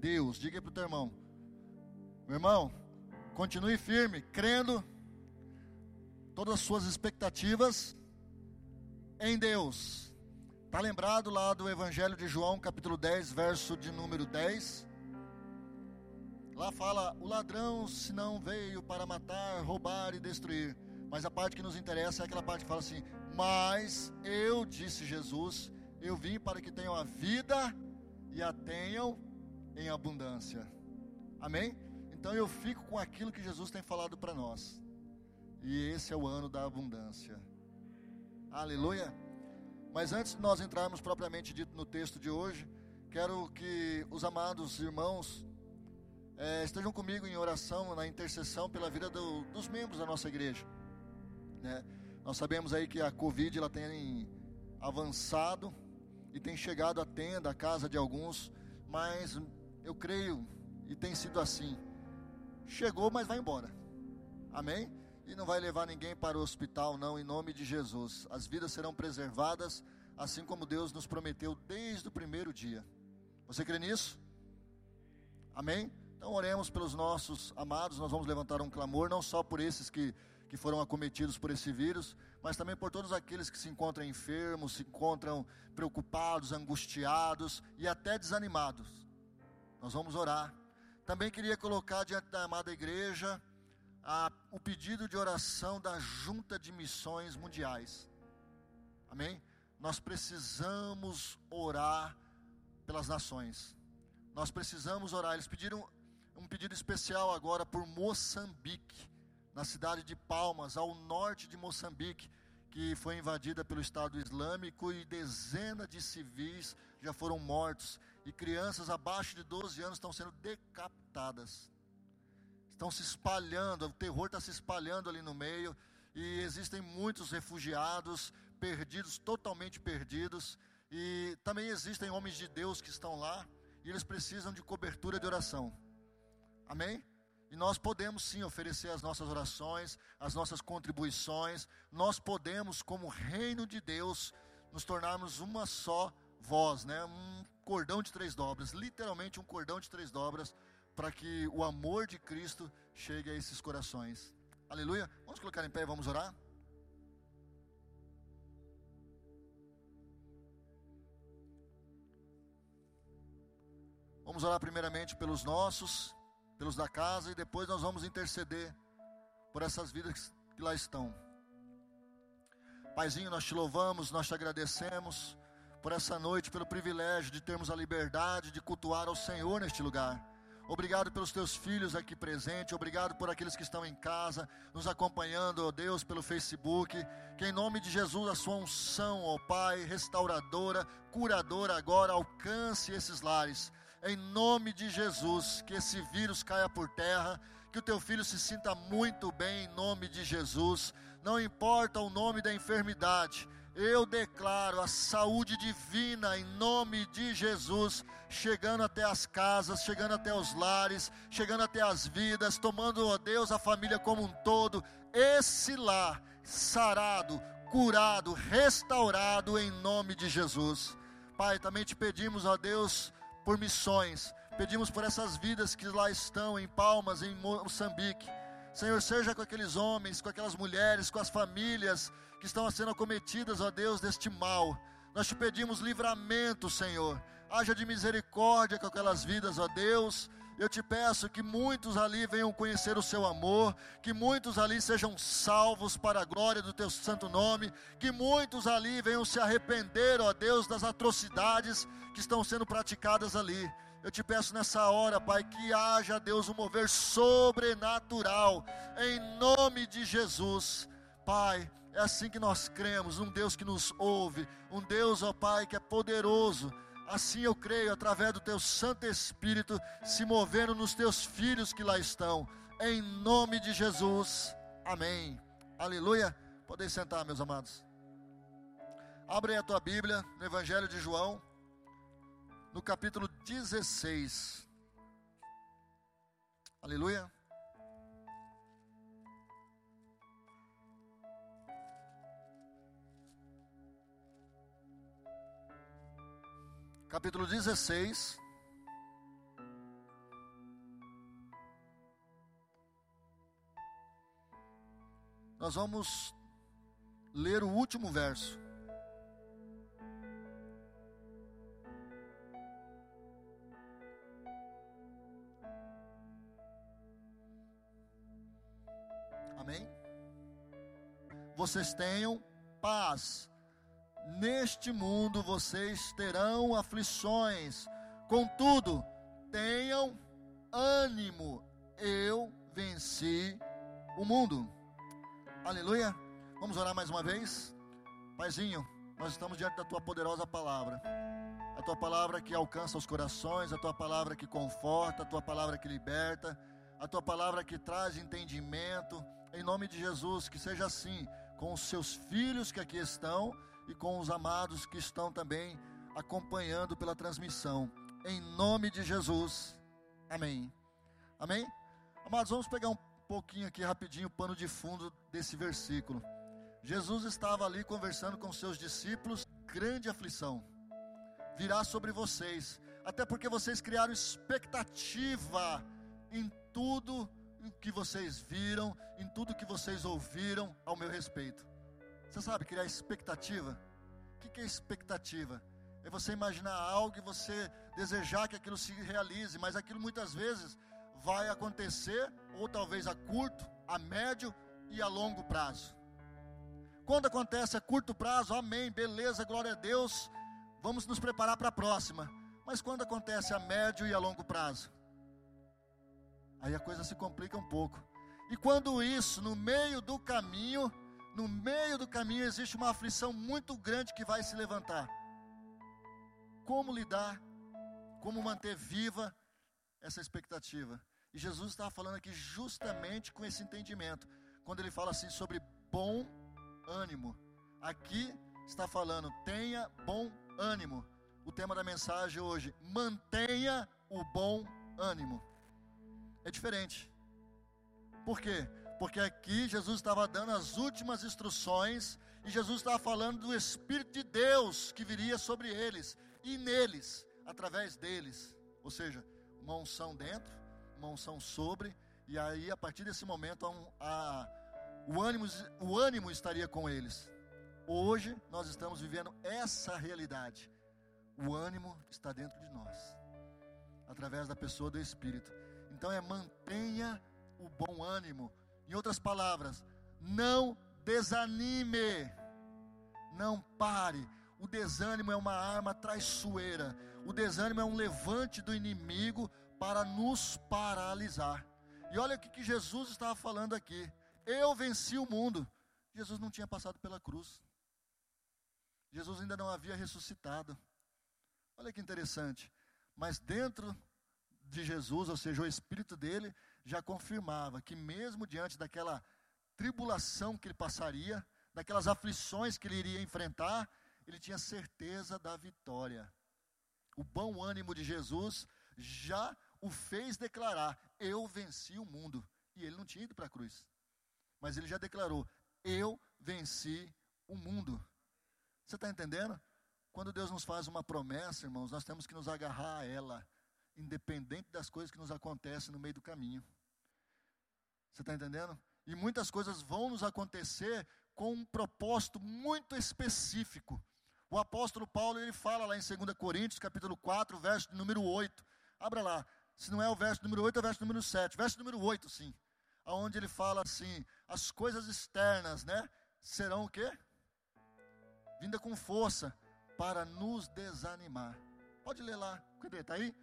Deus. Diga para o teu irmão, meu irmão, continue firme, crendo todas as suas expectativas em Deus. Está lembrado lá do Evangelho de João, capítulo 10, verso de número 10? Lá fala: o ladrão, se não veio para matar, roubar e destruir. Mas a parte que nos interessa é aquela parte que fala assim: Mas eu, disse Jesus, eu vim para que tenham a vida e a tenham em abundância. Amém? Então eu fico com aquilo que Jesus tem falado para nós. E esse é o ano da abundância. Aleluia. Mas antes de nós entrarmos propriamente dito no texto de hoje, quero que os amados irmãos é, estejam comigo em oração, na intercessão pela vida do, dos membros da nossa igreja. Né? Nós sabemos aí que a Covid ela tem avançado e tem chegado à tenda, à casa de alguns, mas eu creio e tem sido assim. Chegou, mas vai embora. Amém? E não vai levar ninguém para o hospital, não, em nome de Jesus. As vidas serão preservadas, assim como Deus nos prometeu desde o primeiro dia. Você crê nisso? Amém? Então oremos pelos nossos amados, nós vamos levantar um clamor, não só por esses que, que foram acometidos por esse vírus, mas também por todos aqueles que se encontram enfermos, se encontram preocupados, angustiados e até desanimados. Nós vamos orar. Também queria colocar diante da amada igreja a, o pedido de oração da Junta de Missões Mundiais. Amém? Nós precisamos orar pelas nações. Nós precisamos orar. Eles pediram um pedido especial agora por Moçambique, na cidade de Palmas, ao norte de Moçambique, que foi invadida pelo Estado Islâmico e dezenas de civis já foram mortos e crianças abaixo de 12 anos estão sendo decapitadas. Estão se espalhando, o terror está se espalhando ali no meio e existem muitos refugiados perdidos, totalmente perdidos, e também existem homens de Deus que estão lá e eles precisam de cobertura de oração. Amém? E nós podemos sim oferecer as nossas orações, as nossas contribuições. Nós podemos, como reino de Deus, nos tornarmos uma só voz, né? Um cordão de três dobras, literalmente um cordão de três dobras, para que o amor de Cristo chegue a esses corações. Aleluia. Vamos colocar em pé e vamos orar? Vamos orar primeiramente pelos nossos pelos da casa, e depois nós vamos interceder por essas vidas que lá estão. Paizinho, nós te louvamos, nós te agradecemos por essa noite, pelo privilégio de termos a liberdade de cultuar ao Senhor neste lugar. Obrigado pelos teus filhos aqui presentes, obrigado por aqueles que estão em casa, nos acompanhando, ó Deus, pelo Facebook. Que em nome de Jesus a sua unção, ó Pai, restauradora, curadora agora alcance esses lares em nome de Jesus, que esse vírus caia por terra, que o teu filho se sinta muito bem, em nome de Jesus. Não importa o nome da enfermidade, eu declaro a saúde divina em nome de Jesus, chegando até as casas, chegando até os lares, chegando até as vidas, tomando, ó Deus, a família como um todo. Esse lar sarado, curado, restaurado em nome de Jesus. Pai, também te pedimos, ó Deus, por missões. Pedimos por essas vidas que lá estão, em Palmas, em Moçambique. Senhor, seja com aqueles homens, com aquelas mulheres, com as famílias que estão sendo acometidas, ó Deus, deste mal. Nós te pedimos livramento, Senhor. Haja de misericórdia com aquelas vidas, ó Deus. Eu te peço que muitos ali venham conhecer o seu amor, que muitos ali sejam salvos para a glória do teu santo nome, que muitos ali venham se arrepender, ó Deus, das atrocidades que estão sendo praticadas ali. Eu te peço nessa hora, Pai, que haja, Deus, um mover sobrenatural, em nome de Jesus. Pai, é assim que nós cremos, um Deus que nos ouve, um Deus, ó Pai, que é poderoso Assim eu creio, através do teu Santo Espírito, se movendo nos teus filhos que lá estão. Em nome de Jesus. Amém. Aleluia. Podem sentar, meus amados. Abre a tua Bíblia no Evangelho de João, no capítulo 16. Aleluia. capítulo 16. Nós vamos ler o último verso. Amém? Vocês tenham paz Neste mundo vocês terão aflições. Contudo, tenham ânimo. Eu venci o mundo. Aleluia. Vamos orar mais uma vez? Paizinho, nós estamos diante da tua poderosa palavra. A tua palavra que alcança os corações, a tua palavra que conforta, a tua palavra que liberta, a tua palavra que traz entendimento. Em nome de Jesus, que seja assim com os seus filhos que aqui estão e com os amados que estão também acompanhando pela transmissão. Em nome de Jesus. Amém. Amém? Amados, vamos pegar um pouquinho aqui rapidinho o pano de fundo desse versículo. Jesus estava ali conversando com seus discípulos, grande aflição virá sobre vocês, até porque vocês criaram expectativa em tudo que vocês viram, em tudo que vocês ouviram ao meu respeito. Você sabe criar expectativa? O que é expectativa? É você imaginar algo e você desejar que aquilo se realize, mas aquilo muitas vezes vai acontecer, ou talvez a curto, a médio e a longo prazo. Quando acontece a curto prazo, amém, beleza, glória a Deus, vamos nos preparar para a próxima. Mas quando acontece a médio e a longo prazo, aí a coisa se complica um pouco. E quando isso, no meio do caminho, no meio do caminho existe uma aflição muito grande que vai se levantar. Como lidar, como manter viva essa expectativa? E Jesus estava falando aqui justamente com esse entendimento, quando ele fala assim sobre bom ânimo. Aqui está falando, tenha bom ânimo. O tema da mensagem hoje, mantenha o bom ânimo. É diferente. Por quê? Porque aqui Jesus estava dando as últimas instruções e Jesus estava falando do Espírito de Deus que viria sobre eles e neles, através deles. Ou seja, uma unção dentro uma unção sobre, e aí a partir desse momento a, a, o, ânimo, o ânimo estaria com eles. Hoje nós estamos vivendo essa realidade. O ânimo está dentro de nós, através da pessoa do Espírito. Então é mantenha o bom ânimo. Em outras palavras, não desanime, não pare. O desânimo é uma arma traiçoeira. O desânimo é um levante do inimigo para nos paralisar. E olha o que, Jesus estava falando aqui. Eu venci o mundo. Jesus não tinha passado pela cruz. Jesus ainda não havia ressuscitado. Olha que interessante. Mas dentro de Jesus, ou seja, o Espírito dele, já confirmava que, mesmo diante daquela tribulação que ele passaria, daquelas aflições que ele iria enfrentar, ele tinha certeza da vitória. O bom ânimo de Jesus já o fez declarar: Eu venci o mundo. E ele não tinha ido para a cruz. Mas ele já declarou: Eu venci o mundo. Você está entendendo? Quando Deus nos faz uma promessa, irmãos, nós temos que nos agarrar a ela, independente das coisas que nos acontecem no meio do caminho. Você está entendendo? E muitas coisas vão nos acontecer com um propósito muito específico. O apóstolo Paulo, ele fala lá em 2 Coríntios, capítulo 4, verso número 8. Abra lá. Se não é o verso número 8, é o verso número 7. Verso número 8, sim. Onde ele fala assim: as coisas externas, né? Serão o quê? Vinda com força para nos desanimar. Pode ler lá. Cadê? Está aí?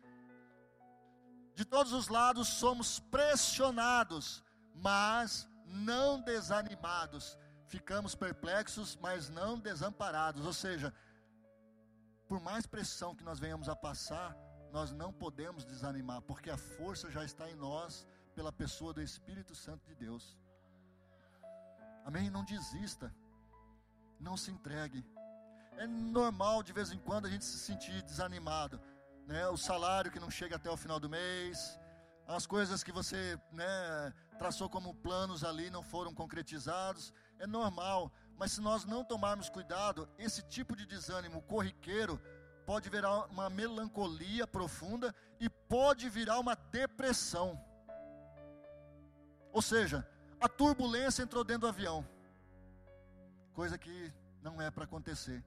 De todos os lados somos pressionados, mas não desanimados. Ficamos perplexos, mas não desamparados. Ou seja, por mais pressão que nós venhamos a passar, nós não podemos desanimar, porque a força já está em nós pela pessoa do Espírito Santo de Deus. Amém? Não desista, não se entregue. É normal de vez em quando a gente se sentir desanimado, né? O salário que não chega até o final do mês, as coisas que você né, traçou como planos ali não foram concretizados, é normal. Mas se nós não tomarmos cuidado, esse tipo de desânimo corriqueiro pode virar uma melancolia profunda e pode virar uma depressão. Ou seja, a turbulência entrou dentro do avião. Coisa que não é para acontecer.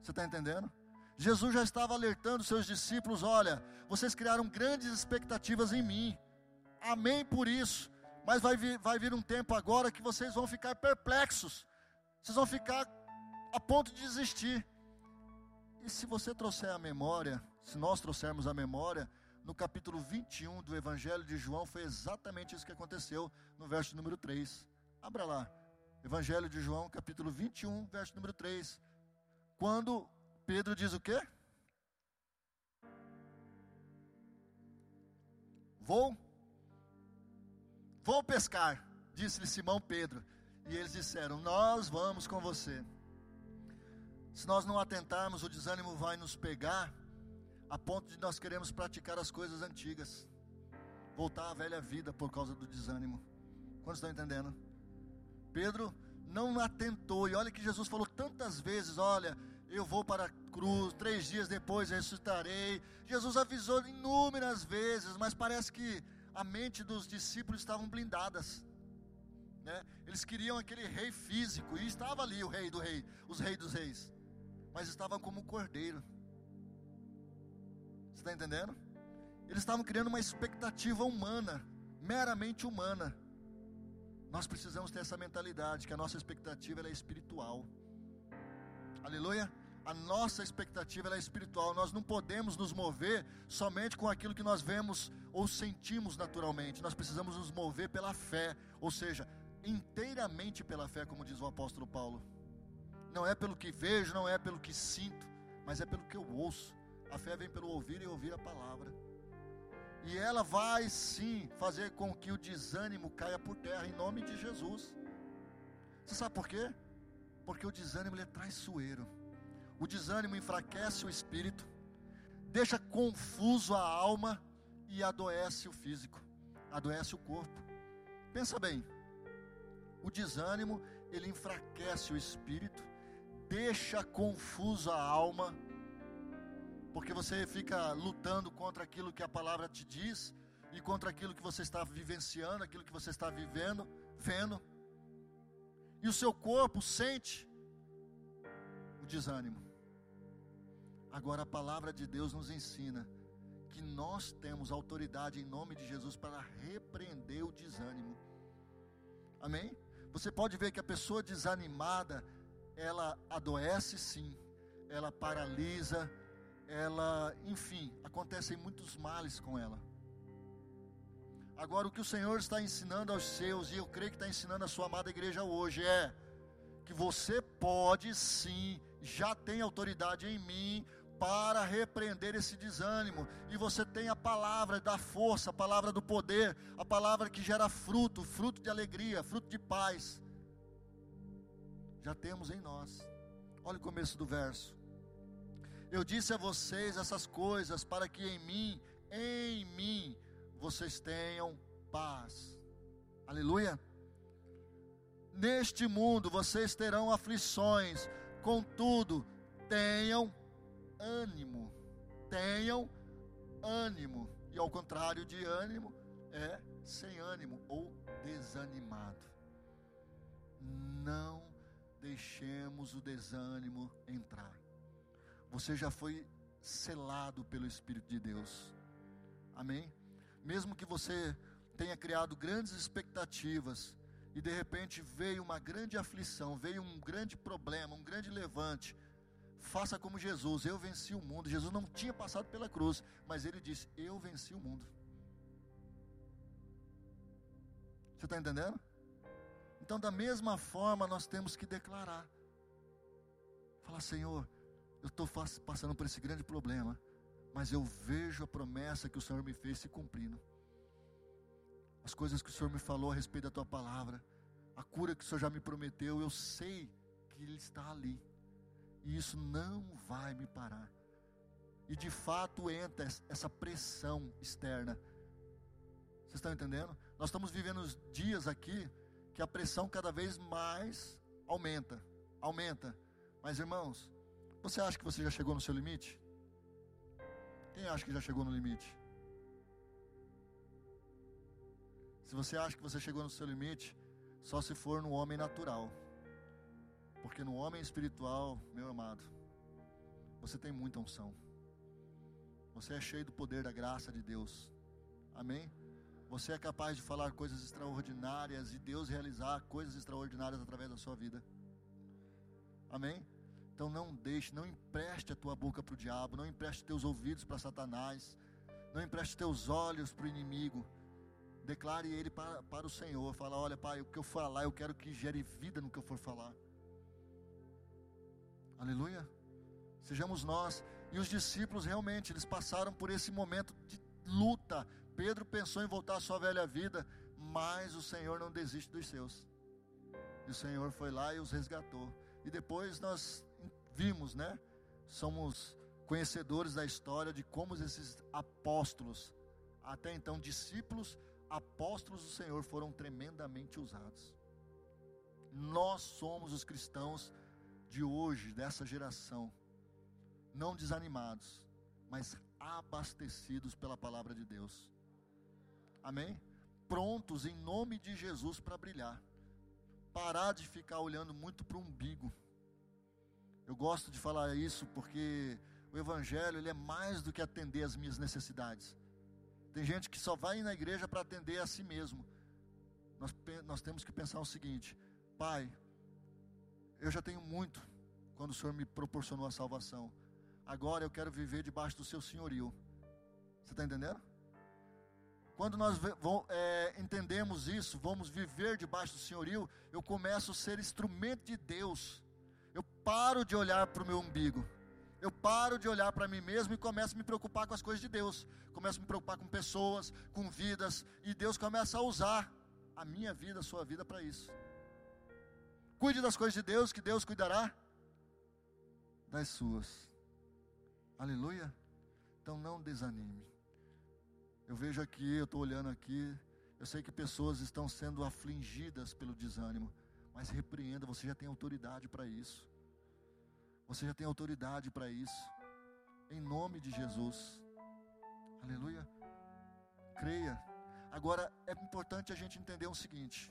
Você está entendendo? Jesus já estava alertando seus discípulos: olha, vocês criaram grandes expectativas em mim, amém por isso, mas vai vir, vai vir um tempo agora que vocês vão ficar perplexos, vocês vão ficar a ponto de desistir. E se você trouxer a memória, se nós trouxermos a memória, no capítulo 21 do Evangelho de João, foi exatamente isso que aconteceu no verso número 3. Abra lá, Evangelho de João, capítulo 21, verso número 3. Quando Pedro diz o quê? Vou, vou pescar, disse-lhe Simão Pedro. E eles disseram: Nós vamos com você. Se nós não atentarmos, o desânimo vai nos pegar, a ponto de nós queremos praticar as coisas antigas, voltar à velha vida por causa do desânimo. Quantos estão entendendo? Pedro não atentou, e olha que Jesus falou tantas vezes: Olha, eu vou para a cruz, três dias depois ressuscitarei. Jesus avisou inúmeras vezes, mas parece que a mente dos discípulos estavam blindadas. Né? Eles queriam aquele rei físico, e estava ali o rei do rei, os reis dos reis, mas estavam como cordeiro. Você está entendendo? Eles estavam criando uma expectativa humana, meramente humana. Nós precisamos ter essa mentalidade, que a nossa expectativa é espiritual. Aleluia. A nossa expectativa é espiritual. Nós não podemos nos mover somente com aquilo que nós vemos ou sentimos naturalmente. Nós precisamos nos mover pela fé, ou seja, inteiramente pela fé, como diz o apóstolo Paulo. Não é pelo que vejo, não é pelo que sinto, mas é pelo que eu ouço. A fé vem pelo ouvir e ouvir a palavra. E ela vai sim fazer com que o desânimo caia por terra em nome de Jesus. Você sabe por quê? Porque o desânimo é traiçoeiro. O desânimo enfraquece o espírito, deixa confuso a alma e adoece o físico, adoece o corpo. Pensa bem, o desânimo ele enfraquece o espírito, deixa confuso a alma, porque você fica lutando contra aquilo que a palavra te diz e contra aquilo que você está vivenciando, aquilo que você está vivendo, vendo e o seu corpo sente o desânimo. Agora a palavra de Deus nos ensina que nós temos autoridade em nome de Jesus para repreender o desânimo. Amém? Você pode ver que a pessoa desanimada, ela adoece sim, ela paralisa, ela, enfim, acontecem muitos males com ela. Agora, o que o Senhor está ensinando aos seus, e eu creio que está ensinando a sua amada igreja hoje, é que você pode sim, já tem autoridade em mim para repreender esse desânimo, e você tem a palavra da força, a palavra do poder, a palavra que gera fruto, fruto de alegria, fruto de paz. Já temos em nós. Olha o começo do verso. Eu disse a vocês essas coisas para que em mim, em mim, vocês tenham paz. Aleluia. Neste mundo vocês terão aflições, contudo, tenham ânimo. Tenham ânimo. E ao contrário de ânimo, é sem ânimo ou desanimado. Não deixemos o desânimo entrar. Você já foi selado pelo Espírito de Deus. Amém? mesmo que você tenha criado grandes expectativas e de repente veio uma grande aflição, veio um grande problema, um grande levante, faça como Jesus, eu venci o mundo. Jesus não tinha passado pela cruz, mas ele disse: Eu venci o mundo. Você está entendendo? Então, da mesma forma, nós temos que declarar: Falar, Senhor, eu estou passando por esse grande problema, mas eu vejo a promessa que o Senhor me fez se cumprindo. As coisas que o Senhor me falou a respeito da tua palavra, a cura que o Senhor já me prometeu, eu sei que Ele está ali, e isso não vai me parar. E de fato entra essa pressão externa. Vocês estão entendendo? Nós estamos vivendo dias aqui que a pressão cada vez mais aumenta, aumenta. Mas irmãos, você acha que você já chegou no seu limite? Quem acha que já chegou no limite? Se você acha que você chegou no seu limite, só se for no homem natural. Porque no homem espiritual, meu amado, você tem muita unção. Você é cheio do poder da graça de Deus. Amém? Você é capaz de falar coisas extraordinárias e Deus realizar coisas extraordinárias através da sua vida. Amém? Então não deixe, não empreste a tua boca para o diabo, não empreste teus ouvidos para Satanás, não empreste teus olhos para o inimigo. Declare ele para, para o Senhor. Fala, olha, Pai, o que eu falar, eu quero que gere vida no que eu for falar. Aleluia. Sejamos nós. E os discípulos realmente, eles passaram por esse momento de luta. Pedro pensou em voltar à sua velha vida, mas o Senhor não desiste dos seus. E o Senhor foi lá e os resgatou. E depois nós vimos, né? Somos conhecedores da história de como esses apóstolos, até então discípulos, apóstolos do Senhor, foram tremendamente usados. Nós somos os cristãos de hoje, dessa geração, não desanimados, mas abastecidos pela palavra de Deus. Amém? Prontos em nome de Jesus para brilhar. Parar de ficar olhando muito para o umbigo. Eu gosto de falar isso porque o evangelho ele é mais do que atender as minhas necessidades. Tem gente que só vai na igreja para atender a si mesmo. Nós, nós temos que pensar o seguinte: Pai, eu já tenho muito quando o Senhor me proporcionou a salvação. Agora eu quero viver debaixo do seu senhorio. Você está entendendo? Quando nós é, entendemos isso, vamos viver debaixo do senhorio, eu começo a ser instrumento de Deus. Eu paro de olhar para o meu umbigo. Eu paro de olhar para mim mesmo e começo a me preocupar com as coisas de Deus. Começo a me preocupar com pessoas, com vidas. E Deus começa a usar a minha vida, a sua vida para isso. Cuide das coisas de Deus, que Deus cuidará das suas. Aleluia. Então não desanime. Eu vejo aqui, eu estou olhando aqui, eu sei que pessoas estão sendo afligidas pelo desânimo, mas repreenda, você já tem autoridade para isso. Você já tem autoridade para isso. Em nome de Jesus. Aleluia. Creia. Agora é importante a gente entender o seguinte: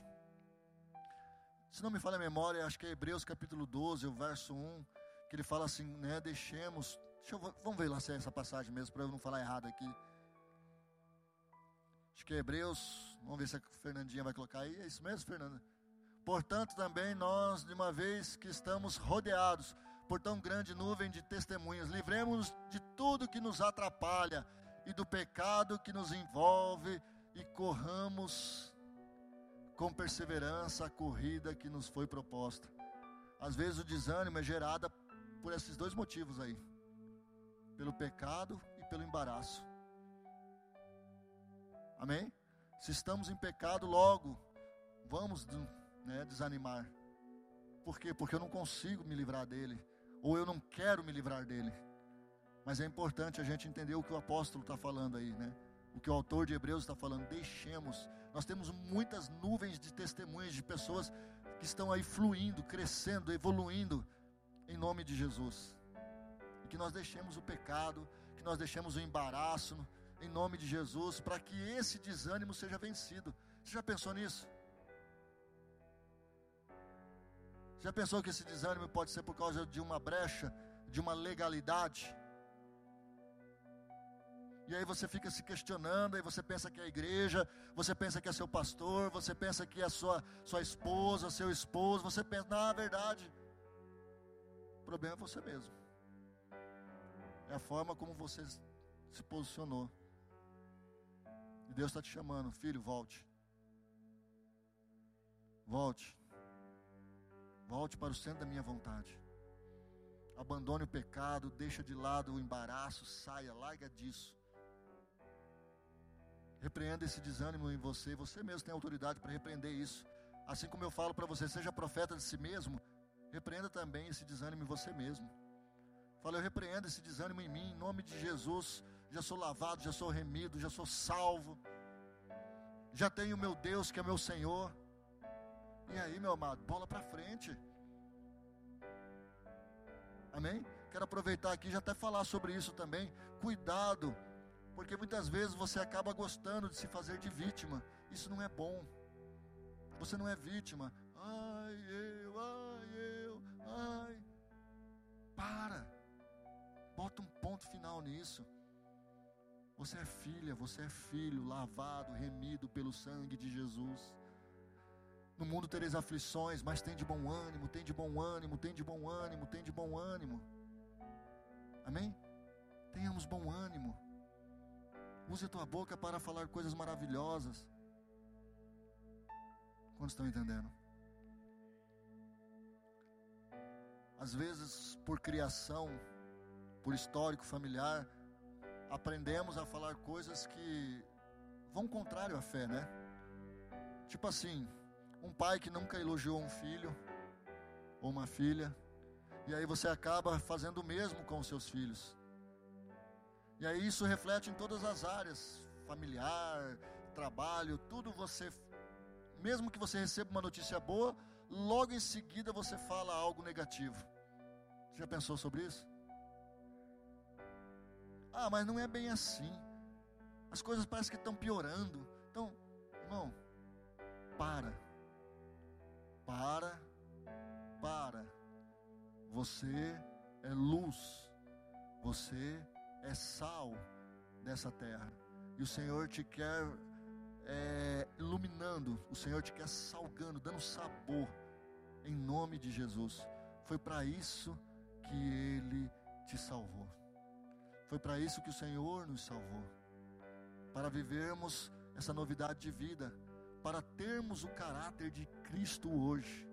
se não me falha a memória, acho que é Hebreus capítulo 12, o verso 1, que ele fala assim, né, deixemos, eu, vamos ver lá se é essa passagem mesmo, para eu não falar errado aqui. Acho que é Hebreus, vamos ver se a Fernandinha vai colocar aí, é isso mesmo, Fernanda? Portanto, também nós, de uma vez que estamos rodeados por tão grande nuvem de testemunhas, livremos-nos de tudo que nos atrapalha e do pecado que nos envolve e corramos com perseverança a corrida que nos foi proposta. Às vezes o desânimo é gerado por esses dois motivos aí: pelo pecado e pelo embaraço. Amém? Se estamos em pecado, logo vamos né, desanimar. Por quê? Porque eu não consigo me livrar dele, ou eu não quero me livrar dele. Mas é importante a gente entender o que o apóstolo está falando aí, né? O que o autor de Hebreus está falando. Deixemos nós temos muitas nuvens de testemunhas de pessoas que estão aí fluindo, crescendo, evoluindo em nome de Jesus. E que nós deixemos o pecado, que nós deixemos o embaraço em nome de Jesus, para que esse desânimo seja vencido. Você já pensou nisso? Já pensou que esse desânimo pode ser por causa de uma brecha, de uma legalidade? E aí você fica se questionando, aí você pensa que é a igreja, você pensa que é seu pastor, você pensa que é sua, sua esposa, seu esposo, você pensa, na verdade, o problema é você mesmo. É a forma como você se posicionou. E Deus está te chamando, filho, volte. Volte. Volte para o centro da minha vontade. Abandone o pecado, deixa de lado o embaraço, saia, larga disso. Repreenda esse desânimo em você. Você mesmo tem autoridade para repreender isso. Assim como eu falo para você, seja profeta de si mesmo, repreenda também esse desânimo em você mesmo. Fala, eu repreendo esse desânimo em mim, em nome de Jesus. Já sou lavado, já sou remido, já sou salvo. Já tenho meu Deus que é meu Senhor. E aí, meu amado, bola para frente. Amém? Quero aproveitar aqui já até falar sobre isso também. Cuidado porque muitas vezes você acaba gostando de se fazer de vítima. Isso não é bom. Você não é vítima. Ai, eu, ai, eu, ai. Para. Bota um ponto final nisso. Você é filha, você é filho, lavado, remido pelo sangue de Jesus. No mundo tereis aflições, mas tem de bom ânimo, tem de bom ânimo, tem de bom ânimo, tem de bom ânimo. Amém? Tenhamos bom ânimo. Use a tua boca para falar coisas maravilhosas. Quantos estão entendendo? Às vezes, por criação, por histórico familiar, aprendemos a falar coisas que vão contrário à fé, né? Tipo assim, um pai que nunca elogiou um filho ou uma filha, e aí você acaba fazendo o mesmo com os seus filhos. E aí isso reflete em todas as áreas, familiar, trabalho, tudo você mesmo que você receba uma notícia boa, logo em seguida você fala algo negativo. Você já pensou sobre isso? Ah, mas não é bem assim. As coisas parecem que estão piorando. Então, irmão, para. Para. Para. Você é luz. Você é sal dessa terra. E o Senhor te quer é, iluminando, o Senhor te quer salgando, dando sabor, em nome de Jesus. Foi para isso que Ele te salvou. Foi para isso que o Senhor nos salvou. Para vivermos essa novidade de vida, para termos o caráter de Cristo hoje.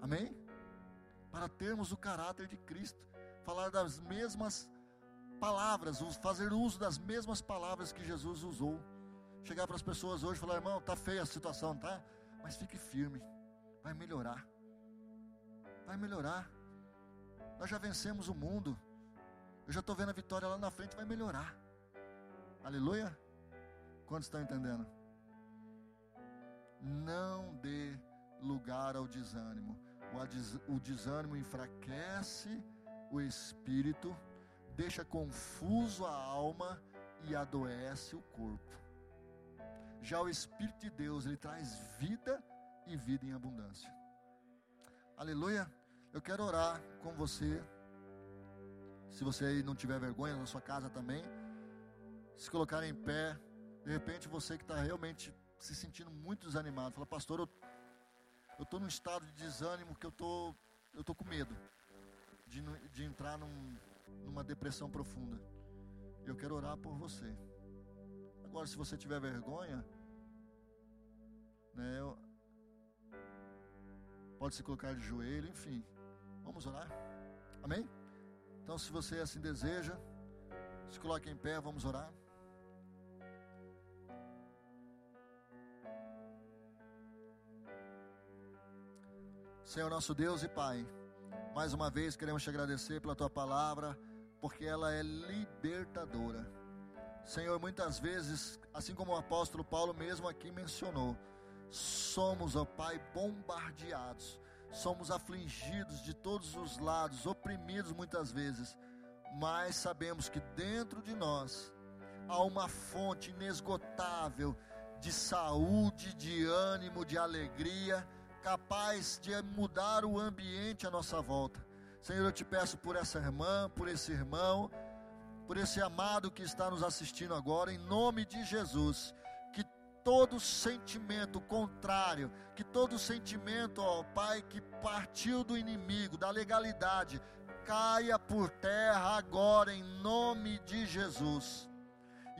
Amém? Para termos o caráter de Cristo, falar das mesmas palavras, fazer uso das mesmas palavras que Jesus usou chegar para as pessoas hoje e falar: irmão, tá feia a situação, tá? Mas fique firme, vai melhorar. Vai melhorar. Nós já vencemos o mundo. Eu já estou vendo a vitória lá na frente, vai melhorar. Aleluia? Quantos estão entendendo? Não dê lugar ao desânimo. O desânimo enfraquece o espírito, deixa confuso a alma e adoece o corpo. Já o Espírito de Deus, ele traz vida e vida em abundância. Aleluia. Eu quero orar com você. Se você aí não tiver vergonha na sua casa também, se colocar em pé. De repente você que está realmente se sentindo muito desanimado, fala, pastor, eu estou num estado de desânimo que eu tô, eu tô com medo de, de entrar num, numa depressão profunda. Eu quero orar por você. Agora, se você tiver vergonha, né, pode se colocar de joelho, enfim. Vamos orar? Amém? Então, se você assim deseja, se coloque em pé, vamos orar. Senhor nosso Deus e Pai, mais uma vez queremos te agradecer pela tua palavra, porque ela é libertadora. Senhor, muitas vezes, assim como o apóstolo Paulo mesmo aqui mencionou, somos, ó Pai, bombardeados, somos afligidos de todos os lados, oprimidos muitas vezes, mas sabemos que dentro de nós há uma fonte inesgotável de saúde, de ânimo, de alegria, capaz de mudar o ambiente à nossa volta. Senhor, eu te peço por essa irmã, por esse irmão, por esse amado que está nos assistindo agora, em nome de Jesus. Que todo sentimento contrário, que todo sentimento, ó Pai, que partiu do inimigo, da legalidade, caia por terra agora, em nome de Jesus.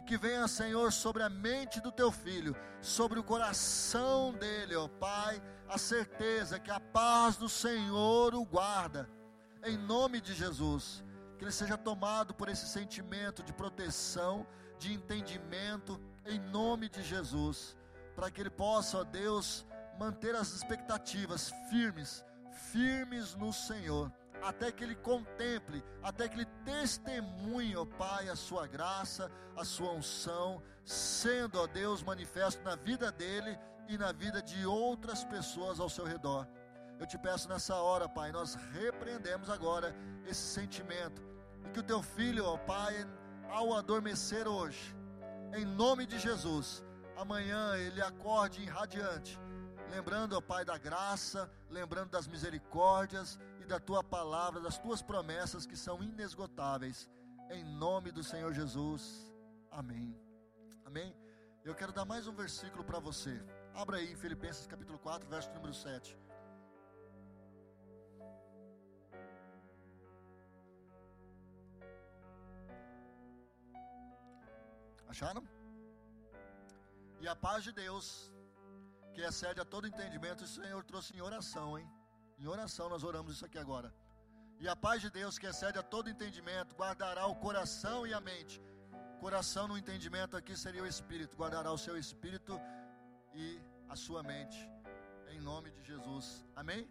Que venha, Senhor, sobre a mente do teu filho, sobre o coração dele, ó Pai, a certeza que a paz do Senhor o guarda, em nome de Jesus que ele seja tomado por esse sentimento de proteção, de entendimento, em nome de Jesus, para que ele possa, ó Deus, manter as expectativas firmes, firmes no Senhor, até que ele contemple, até que ele testemunhe, ó Pai, a sua graça, a sua unção, sendo, ó Deus, manifesto na vida dele e na vida de outras pessoas ao seu redor. Eu te peço nessa hora, Pai, nós repreendemos agora esse sentimento. E que o teu filho, ó Pai, ao adormecer hoje, em nome de Jesus, amanhã ele acorde radiante, lembrando, ó Pai, da graça, lembrando das misericórdias e da tua palavra, das tuas promessas que são inesgotáveis. Em nome do Senhor Jesus. Amém. Amém. Eu quero dar mais um versículo para você. Abra aí Filipenses capítulo 4, verso número 7. Acharam? E a paz de Deus, que excede a todo entendimento, o Senhor trouxe em oração, hein? Em oração nós oramos isso aqui agora. E a paz de Deus, que excede a todo entendimento, guardará o coração e a mente. Coração no entendimento aqui seria o espírito, guardará o seu espírito e a sua mente. Em nome de Jesus. Amém?